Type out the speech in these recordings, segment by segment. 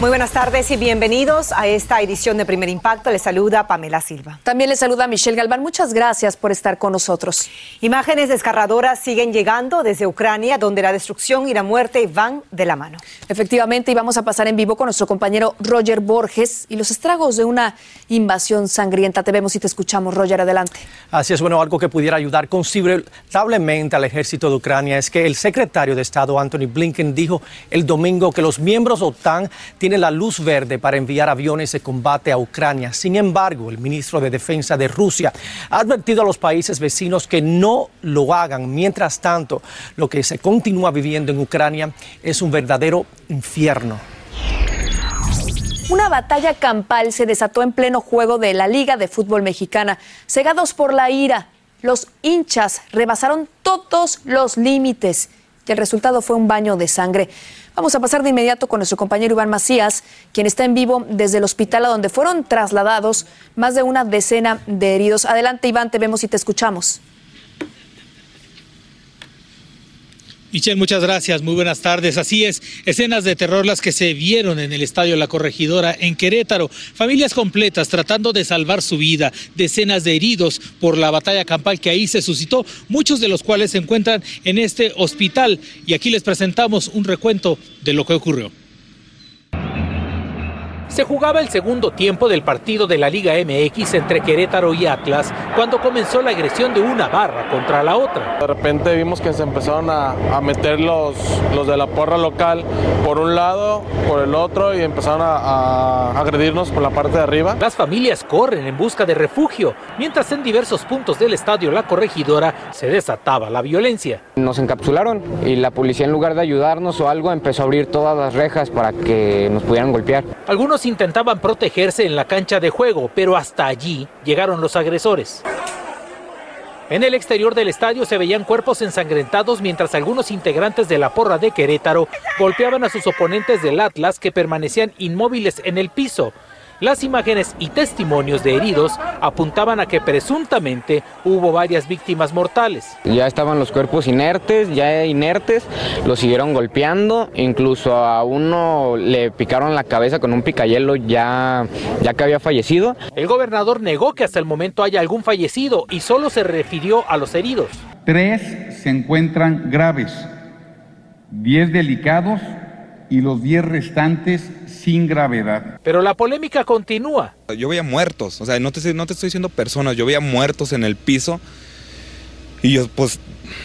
Muy buenas tardes y bienvenidos a esta edición de Primer Impacto. Les saluda Pamela Silva. También les saluda Michelle Galván. Muchas gracias por estar con nosotros. Imágenes desgarradoras siguen llegando desde Ucrania, donde la destrucción y la muerte van de la mano. Efectivamente, y vamos a pasar en vivo con nuestro compañero Roger Borges y los estragos de una invasión sangrienta. Te vemos y te escuchamos, Roger, adelante. Así es, bueno, algo que pudiera ayudar considerablemente al ejército de Ucrania es que el secretario de Estado, Anthony Blinken, dijo el domingo que los miembros OTAN tienen tiene la luz verde para enviar aviones de combate a Ucrania. Sin embargo, el ministro de Defensa de Rusia ha advertido a los países vecinos que no lo hagan. Mientras tanto, lo que se continúa viviendo en Ucrania es un verdadero infierno. Una batalla campal se desató en pleno juego de la Liga de Fútbol Mexicana. Cegados por la ira, los hinchas rebasaron todos los límites y el resultado fue un baño de sangre. Vamos a pasar de inmediato con nuestro compañero Iván Macías, quien está en vivo desde el hospital a donde fueron trasladados más de una decena de heridos. Adelante, Iván, te vemos y te escuchamos. Michelle, muchas gracias. Muy buenas tardes. Así es, escenas de terror las que se vieron en el estadio La Corregidora en Querétaro. Familias completas tratando de salvar su vida, decenas de heridos por la batalla campal que ahí se suscitó, muchos de los cuales se encuentran en este hospital. Y aquí les presentamos un recuento de lo que ocurrió. Se jugaba el segundo tiempo del partido de la Liga MX entre Querétaro y Atlas cuando comenzó la agresión de una barra contra la otra. De repente vimos que se empezaron a, a meter los, los de la porra local por un lado, por el otro y empezaron a, a agredirnos por la parte de arriba. Las familias corren en busca de refugio, mientras en diversos puntos del estadio La Corregidora se desataba la violencia. Nos encapsularon y la policía en lugar de ayudarnos o algo empezó a abrir todas las rejas para que nos pudieran golpear. Algunos intentaban protegerse en la cancha de juego, pero hasta allí llegaron los agresores. En el exterior del estadio se veían cuerpos ensangrentados mientras algunos integrantes de la porra de Querétaro golpeaban a sus oponentes del Atlas que permanecían inmóviles en el piso. Las imágenes y testimonios de heridos apuntaban a que presuntamente hubo varias víctimas mortales. Ya estaban los cuerpos inertes, ya inertes, los siguieron golpeando, incluso a uno le picaron la cabeza con un picayelo ya, ya que había fallecido. El gobernador negó que hasta el momento haya algún fallecido y solo se refirió a los heridos. Tres se encuentran graves, diez delicados y los diez restantes sin gravedad. Pero la polémica continúa. Yo veía muertos, o sea, no te, no te estoy diciendo personas, yo veía muertos en el piso y yo pues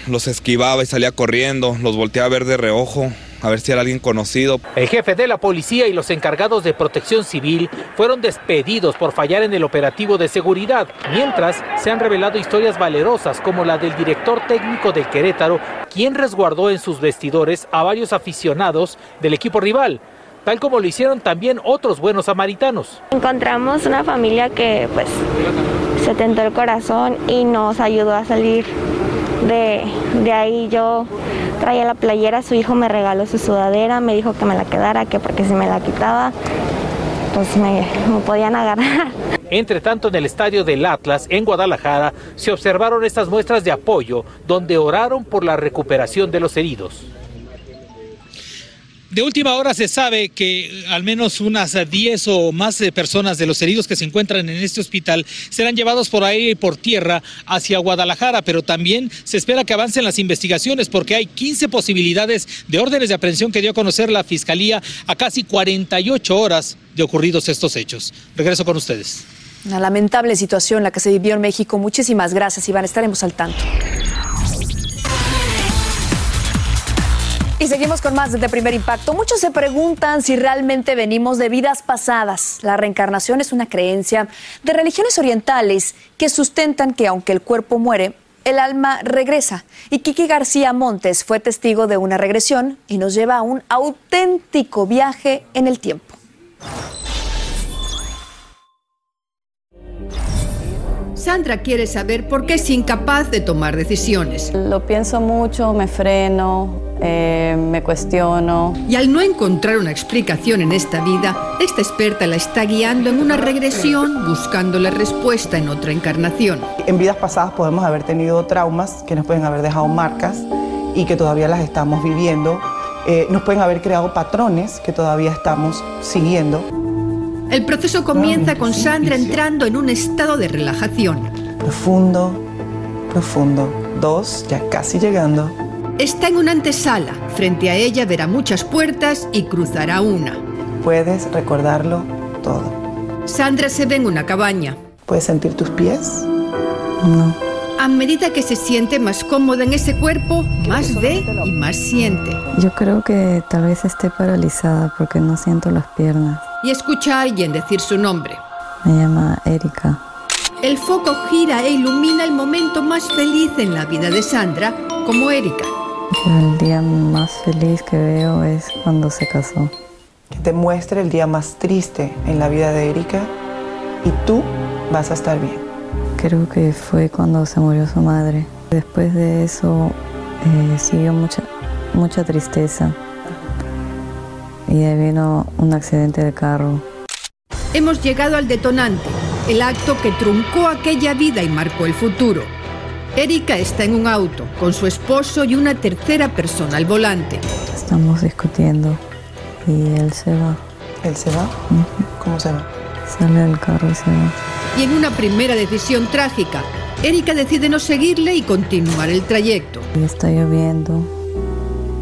los esquivaba y salía corriendo, los volteaba a ver de reojo, a ver si era alguien conocido. El jefe de la policía y los encargados de protección civil fueron despedidos por fallar en el operativo de seguridad, mientras se han revelado historias valerosas como la del director técnico del Querétaro, quien resguardó en sus vestidores a varios aficionados del equipo rival tal como lo hicieron también otros buenos samaritanos. Encontramos una familia que pues se tentó el corazón y nos ayudó a salir de, de, ahí. Yo traía la playera, su hijo me regaló su sudadera, me dijo que me la quedara, que porque si me la quitaba, pues me, me podían agarrar. Entre tanto, en el estadio del Atlas, en Guadalajara, se observaron estas muestras de apoyo, donde oraron por la recuperación de los heridos. De última hora se sabe que al menos unas 10 o más personas de los heridos que se encuentran en este hospital serán llevados por aire y por tierra hacia Guadalajara, pero también se espera que avancen las investigaciones porque hay 15 posibilidades de órdenes de aprehensión que dio a conocer la Fiscalía a casi 48 horas de ocurridos estos hechos. Regreso con ustedes. Una lamentable situación la que se vivió en México. Muchísimas gracias, Iván. Estaremos al tanto. Y seguimos con más de Primer Impacto. Muchos se preguntan si realmente venimos de vidas pasadas. La reencarnación es una creencia de religiones orientales que sustentan que aunque el cuerpo muere, el alma regresa. Y Kiki García Montes fue testigo de una regresión y nos lleva a un auténtico viaje en el tiempo. Sandra quiere saber por qué es incapaz de tomar decisiones. Lo pienso mucho, me freno, eh, me cuestiono. Y al no encontrar una explicación en esta vida, esta experta la está guiando en una regresión buscando la respuesta en otra encarnación. En vidas pasadas podemos haber tenido traumas que nos pueden haber dejado marcas y que todavía las estamos viviendo. Eh, nos pueden haber creado patrones que todavía estamos siguiendo. El proceso comienza con Sandra entrando en un estado de relajación. Profundo, profundo. Dos, ya casi llegando. Está en una antesala. Frente a ella verá muchas puertas y cruzará una. Puedes recordarlo todo. Sandra se ve en una cabaña. ¿Puedes sentir tus pies? No. A medida que se siente más cómoda en ese cuerpo, más ve y más siente. Yo creo que tal vez esté paralizada porque no siento las piernas y escucha a alguien decir su nombre. Me llama Erika. El foco gira e ilumina el momento más feliz en la vida de Sandra, como Erika. El día más feliz que veo es cuando se casó. Que te muestre el día más triste en la vida de Erika y tú vas a estar bien. Creo que fue cuando se murió su madre. Después de eso eh, siguió mucha, mucha tristeza y ahí vino un accidente de carro. Hemos llegado al detonante, el acto que truncó aquella vida y marcó el futuro. Erika está en un auto con su esposo y una tercera persona al volante. Estamos discutiendo y él se va. ¿Él se va? ¿Cómo se va? Sale del carro y se va. Y en una primera decisión trágica, Erika decide no seguirle y continuar el trayecto. Y está lloviendo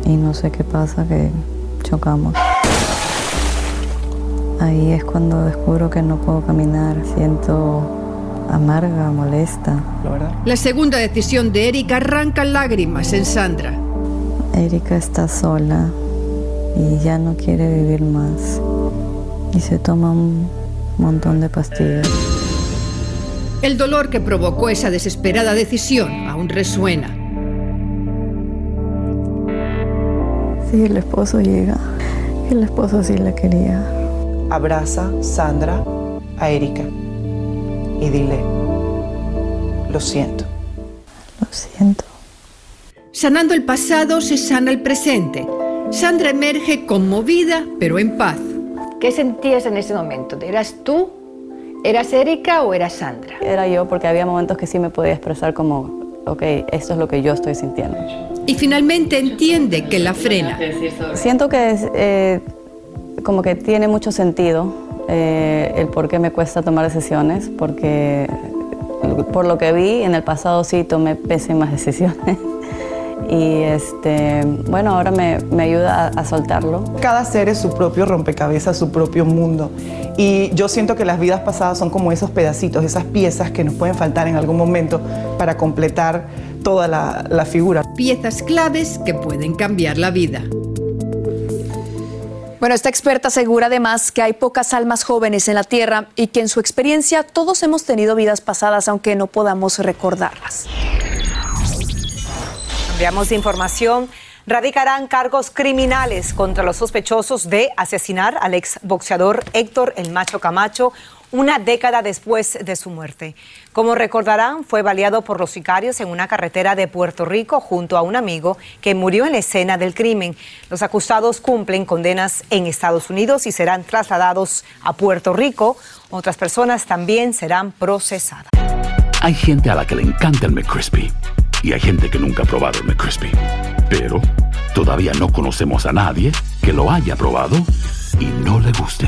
y no sé qué pasa que chocamos. Ahí es cuando descubro que no puedo caminar, siento amarga, molesta. La segunda decisión de Erika arranca lágrimas en Sandra. Erika está sola y ya no quiere vivir más. Y se toma un montón de pastillas. El dolor que provocó esa desesperada decisión aún resuena. Sí, el esposo llega. El esposo sí la quería. Abraza, Sandra, a Erika y dile, lo siento. Lo siento. Sanando el pasado se sana el presente. Sandra emerge conmovida, pero en paz. ¿Qué sentías en ese momento? ¿Eras tú? ¿Eras Erika o eras Sandra? Era yo porque había momentos que sí me podía expresar como, ok, esto es lo que yo estoy sintiendo y finalmente entiende que la frena. Siento que es, eh, como que tiene mucho sentido eh, el por qué me cuesta tomar decisiones, porque por lo que vi en el pasado sí tomé pésimas decisiones. Y este, bueno, ahora me, me ayuda a, a, soltarlo. Cada ser es su propio rompecabezas, su propio mundo. Y yo siento que las vidas pasadas son como esos pedacitos, esas piezas que nos pueden faltar en algún momento para completar toda la, la figura. Piezas claves que pueden cambiar la vida. Bueno, esta experta asegura además que hay pocas almas jóvenes en la Tierra y que en su experiencia todos hemos tenido vidas pasadas aunque no podamos recordarlas. Cambiamos información. Radicarán cargos criminales contra los sospechosos de asesinar al exboxeador Héctor El Macho Camacho, una década después de su muerte. Como recordarán, fue baleado por los sicarios en una carretera de Puerto Rico junto a un amigo que murió en la escena del crimen. Los acusados cumplen condenas en Estados Unidos y serán trasladados a Puerto Rico. Otras personas también serán procesadas. Hay gente a la que le encanta el McCrispy y hay gente que nunca ha probado el McCrispy. Pero todavía no conocemos a nadie que lo haya probado y no le guste.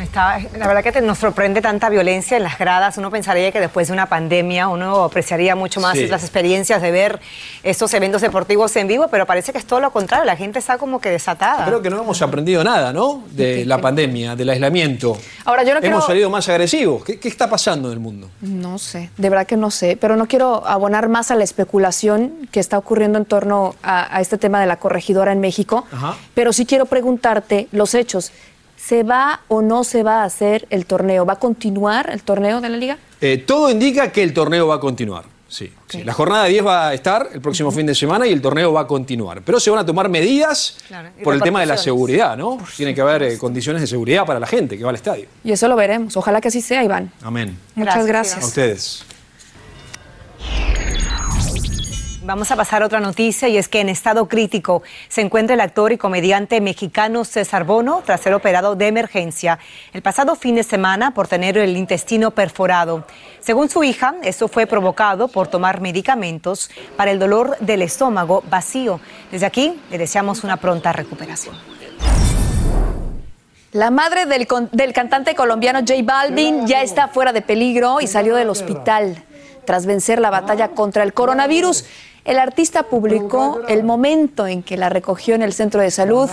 Está, la verdad que te- nos sorprende tanta violencia en las gradas. Uno pensaría que después de una pandemia uno apreciaría mucho más Sí. las experiencias de ver estos eventos deportivos en vivo, pero parece que es todo lo contrario. La gente está como que desatada. Creo que no hemos aprendido nada, ¿no? De la pandemia, del aislamiento. Ahora, yo no Hemos quiero- salido más agresivos. ¿Qué, qué está pasando en el mundo? No sé, de verdad que no sé, pero no quiero abonar más a la especulación que está ocurriendo en torno a, a este tema de la corregidora en México, Ajá. pero sí quiero preguntarte los hechos. ¿Se va o no se va a hacer el torneo? ¿Va a continuar el torneo de la liga? Eh, todo indica que el torneo va a continuar. Sí, sí. La jornada 10 va a estar el próximo fin de semana y el torneo va a continuar. Pero se van a tomar medidas Claro, por el tema de la seguridad, ¿no? Tiene que haber eh, condiciones de seguridad para la gente que va al estadio. Y eso lo veremos. Ojalá que así sea, Iván. Amén. Muchas gracias. A ustedes. Vamos a pasar a otra noticia y es que en estado crítico se encuentra el actor y comediante mexicano César Bono tras ser operado de emergencia el pasado fin de semana por tener el intestino perforado. Según su hija, esto fue provocado por tomar medicamentos para el dolor del estómago vacío. Desde aquí le deseamos una pronta recuperación. La madre del, cantante colombiano J Balvin ya está fuera de peligro y salió del hospital tras vencer la batalla contra el coronavirus. El artista publicó el momento en que la recogió en el centro de salud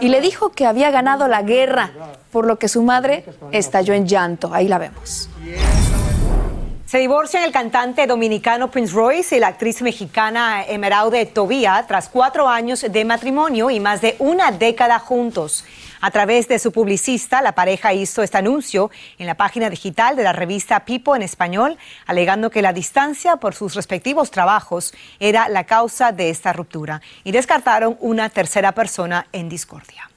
y le dijo que había ganado la guerra, por lo que su madre estalló en llanto. Ahí la vemos. Se divorcian el cantante dominicano Prince Royce y la actriz mexicana Emeraude Tobía tras cuatro años de matrimonio y más de una década juntos. A través de su publicista, la pareja hizo este anuncio en la página digital de la revista Pipo en español, alegando que la distancia por sus respectivos trabajos era la causa de esta ruptura y descartaron una tercera persona en discordia.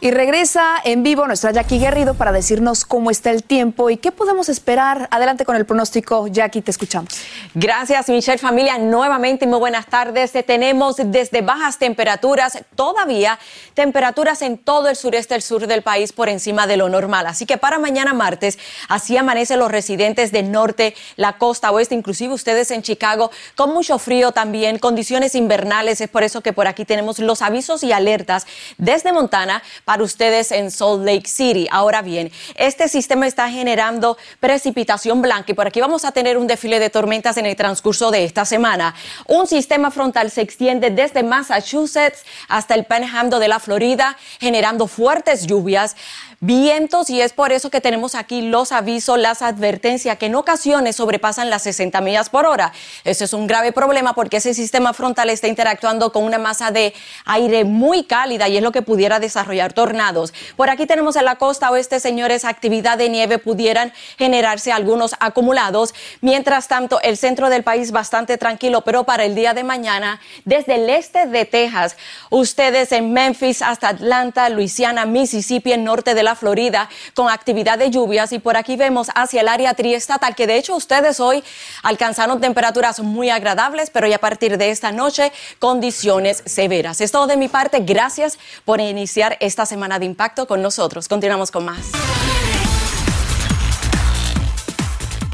Y regresa en vivo nuestra Jackie Guerrido para decirnos cómo está el tiempo y qué podemos esperar. Adelante con el pronóstico. Jackie, te escuchamos. Gracias, Michelle Familia. Nuevamente, muy buenas tardes. Tenemos desde bajas temperaturas, todavía temperaturas en todo el sureste del sur del país por encima de lo normal. Así que para mañana martes, así amanecen los residentes del norte, la costa oeste, inclusive ustedes en Chicago, con mucho frío también, condiciones invernales. Es por eso que por aquí tenemos los avisos y alertas desde Montana para ustedes en Salt Lake City. Ahora bien, este sistema está generando precipitación blanca y por aquí vamos a tener un desfile de tormentas en el transcurso de esta semana. Un sistema frontal se extiende desde Massachusetts hasta el Panhandle de la Florida, generando fuertes lluvias vientos y es por eso que tenemos aquí los avisos, las advertencias que en ocasiones sobrepasan las 60 millas por hora. Ese es un grave problema porque ese sistema frontal está interactuando con una masa de aire muy cálida y es lo que pudiera desarrollar tornados. Por aquí tenemos en la costa oeste, señores, actividad de nieve pudieran generarse algunos acumulados. Mientras tanto, el centro del país bastante tranquilo, pero para el día de mañana, desde el este de Texas, ustedes en Memphis hasta Atlanta, Luisiana, Mississippi, en norte de la Florida, con actividad de lluvias y por aquí vemos hacia el área triestatal, que de hecho ustedes hoy alcanzaron temperaturas muy agradables, pero ya a partir de esta noche, condiciones severas. Es todo de mi parte. Gracias por iniciar esta semana de impacto con nosotros. Continuamos con más.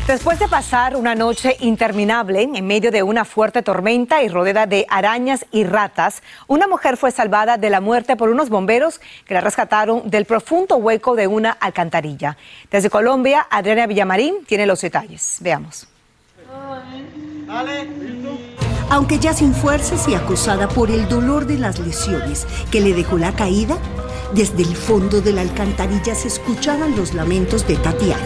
Después de pasar una noche interminable en medio de una fuerte tormenta y rodeada de arañas y ratas, una mujer fue salvada de la muerte por unos bomberos que la rescataron del profundo hueco de una alcantarilla. Desde Colombia, Adriana Villamarín tiene los detalles. Veamos. Aunque ya sin fuerzas y acosada por el dolor de las lesiones que le dejó la caída, desde el fondo de la alcantarilla se escuchaban los lamentos de Tatiana.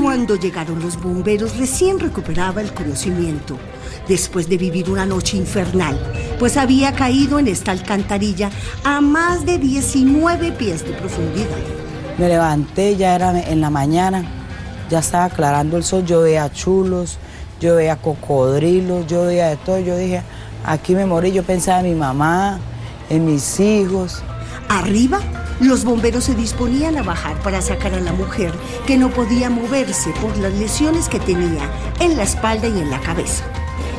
Cuando llegaron los bomberos recién recuperaba el conocimiento, después de vivir una noche infernal, pues había caído en esta alcantarilla a más de 19 pies de profundidad. Me levanté, ya era en la mañana, ya estaba aclarando el sol, yo veía chulos, yo veía cocodrilos, yo veía de todo, yo dije, aquí me morí, yo pensaba en mi mamá, en mis hijos. Arriba, los bomberos se disponían a bajar para sacar a la mujer que no podía moverse por las lesiones que tenía en la espalda y en la cabeza.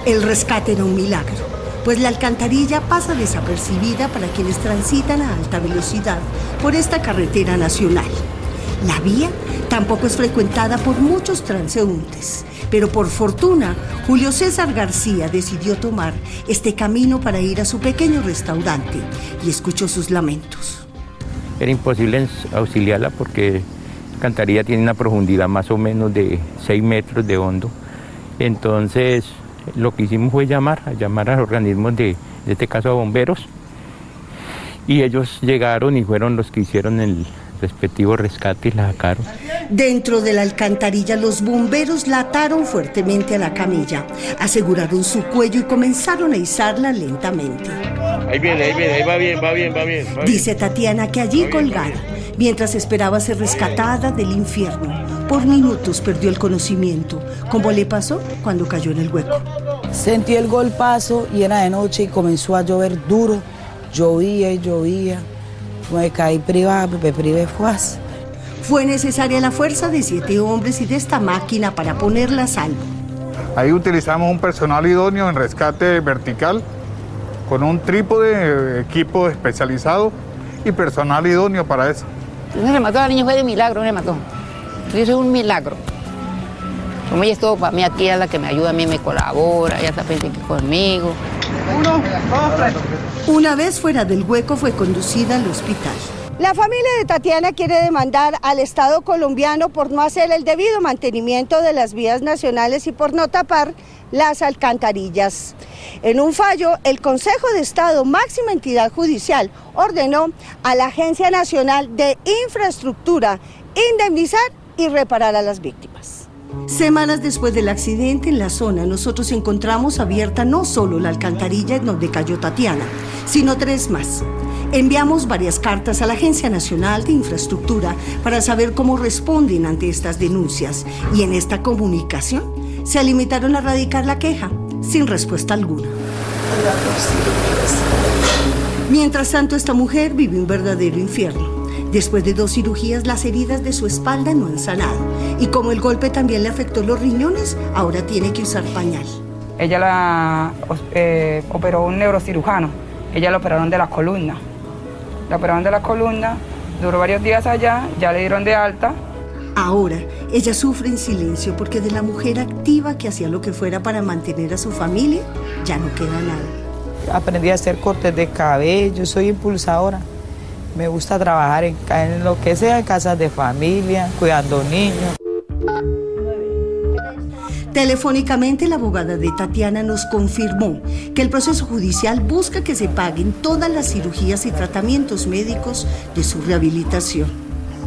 El rescate era un milagro, pues la alcantarilla pasa desapercibida para quienes transitan a alta velocidad por esta carretera nacional. La vía tampoco es frecuentada por muchos transeúntes, pero por fortuna, Julio César García decidió tomar este camino para ir a su pequeño restaurante y escuchó sus lamentos. era imposible auxiliarla porque la alcantarilla tiene una profundidad más o menos de 6 metros de hondo. Entonces lo que hicimos fue llamar, llamar a organismos de, de este caso a bomberos y ellos llegaron y fueron los que hicieron el respectivo rescate y la sacaron. Dentro de la alcantarilla, los bomberos la ataron fuertemente a la camilla, aseguraron su cuello y comenzaron a izarla lentamente. Ahí viene, ahí viene, ahí va bien, va bien, va bien. va bien. Dice Tatiana que allí colgada, mientras esperaba ser rescatada del infierno, por minutos perdió el conocimiento, como le pasó cuando cayó en el hueco. Sentí el golpazo y era de noche y comenzó a llover duro. Llovía y llovía. Me caí privada, me privé fuas. Fue necesaria la fuerza de siete hombres y de esta máquina para ponerla a salvo. Ahí utilizamos un personal idóneo en rescate vertical con un trípode, equipo especializado y personal idóneo para eso. No le mató a la niña, fue de milagro, no le mató. Eso es un milagro. Como ella es todo para mí, aquí es la que me ayuda, a mí me colabora, ella está pendiente conmigo. Una vez fuera del hueco fue conducida al hospital. La familia de Tatiana quiere demandar al Estado colombiano por no hacer el debido mantenimiento de las vías nacionales y por no tapar las alcantarillas. En un fallo, el Consejo de Estado, máxima entidad judicial, ordenó a la Agencia Nacional de Infraestructura indemnizar y reparar a las víctimas. Semanas después del accidente en la zona, nosotros encontramos abierta no solo la alcantarilla en donde cayó Tatiana, sino tres más. Enviamos varias cartas a la Agencia Nacional de Infraestructura para saber cómo responden ante estas denuncias y en esta comunicación se limitaron a radicar la queja sin respuesta alguna. Mientras tanto, esta mujer vive un verdadero infierno. Después de dos cirugías, las heridas de su espalda no han sanado. Y como el golpe también le afectó los riñones, ahora tiene que usar pañal. Ella la eh, operó un neurocirujano. Ella la operaron de la columna. La operaron de la columna, duró varios días allá, ya le dieron de alta. Ahora, ella sufre en silencio porque de la mujer activa que hacía lo que fuera para mantener a su familia, ya no queda nada. Aprendí a hacer cortes de cabello, soy impulsadora. Me gusta trabajar en, en lo que sea, en casas de familia, cuidando niños. Telefónicamente, la abogada de Tatiana nos confirmó que el proceso judicial busca que se paguen todas las cirugías y tratamientos médicos de su rehabilitación.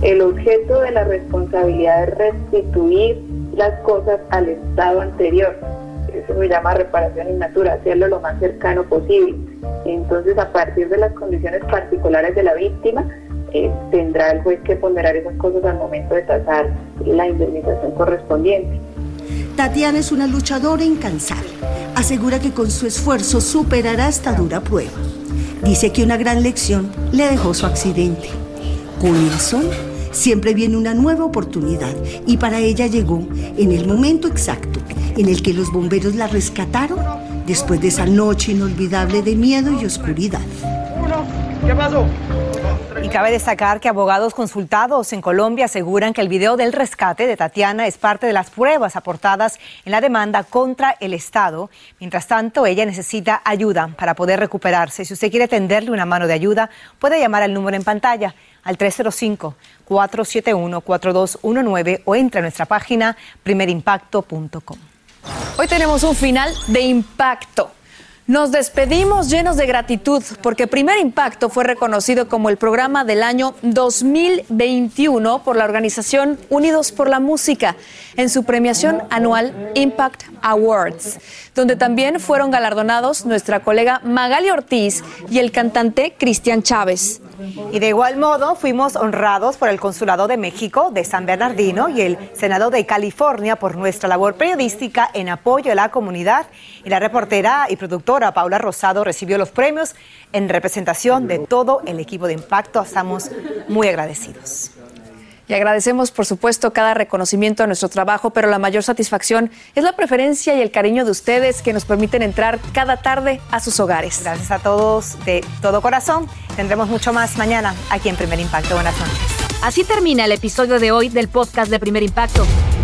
El objeto de la responsabilidad es restituir las cosas al estado anterior. Eso se llama reparación innatura, hacerlo lo más cercano posible. Entonces, a partir de las condiciones particulares de la víctima, eh, tendrá el juez que ponderar esas cosas al momento de tasar la indemnización correspondiente. Tatiana es una luchadora incansable. Asegura que con su esfuerzo superará esta dura prueba. Dice que una gran lección le dejó su accidente. Con sol siempre viene una nueva oportunidad y para ella llegó en el momento exacto en el que los bomberos la rescataron después de esa noche inolvidable de miedo y oscuridad. ¿Qué pasó? Y cabe destacar que abogados consultados en Colombia aseguran que el video del rescate de Tatiana es parte de las pruebas aportadas en la demanda contra el Estado. Mientras tanto, ella necesita ayuda para poder recuperarse. Si usted quiere tenderle una mano de ayuda, puede llamar al número en pantalla al 305-471-4219 o entra a nuestra página primerimpacto.com. Hoy tenemos un final de impacto. Nos despedimos llenos de gratitud porque Primer Impacto fue reconocido como el programa del año 2021 por la organización Unidos por la Música en su premiación anual Impact Awards, donde también fueron galardonados nuestra colega Magali Ortiz y el cantante Cristian Chávez. Y de igual modo fuimos honrados por el Consulado de México de San Bernardino y el Senado de California por nuestra labor periodística en apoyo a la comunidad. Y la reportera y productora Paula Rosado recibió los premios en representación de todo el equipo de Impacto. Estamos muy agradecidos. Y agradecemos, por supuesto, cada reconocimiento a nuestro trabajo, pero la mayor satisfacción es la preferencia y el cariño de ustedes que nos permiten entrar cada tarde a sus hogares. Gracias a todos de todo corazón. Tendremos mucho más mañana aquí en Primer Impacto. Buenas noches. Así termina el episodio de hoy del podcast de Primer Impacto.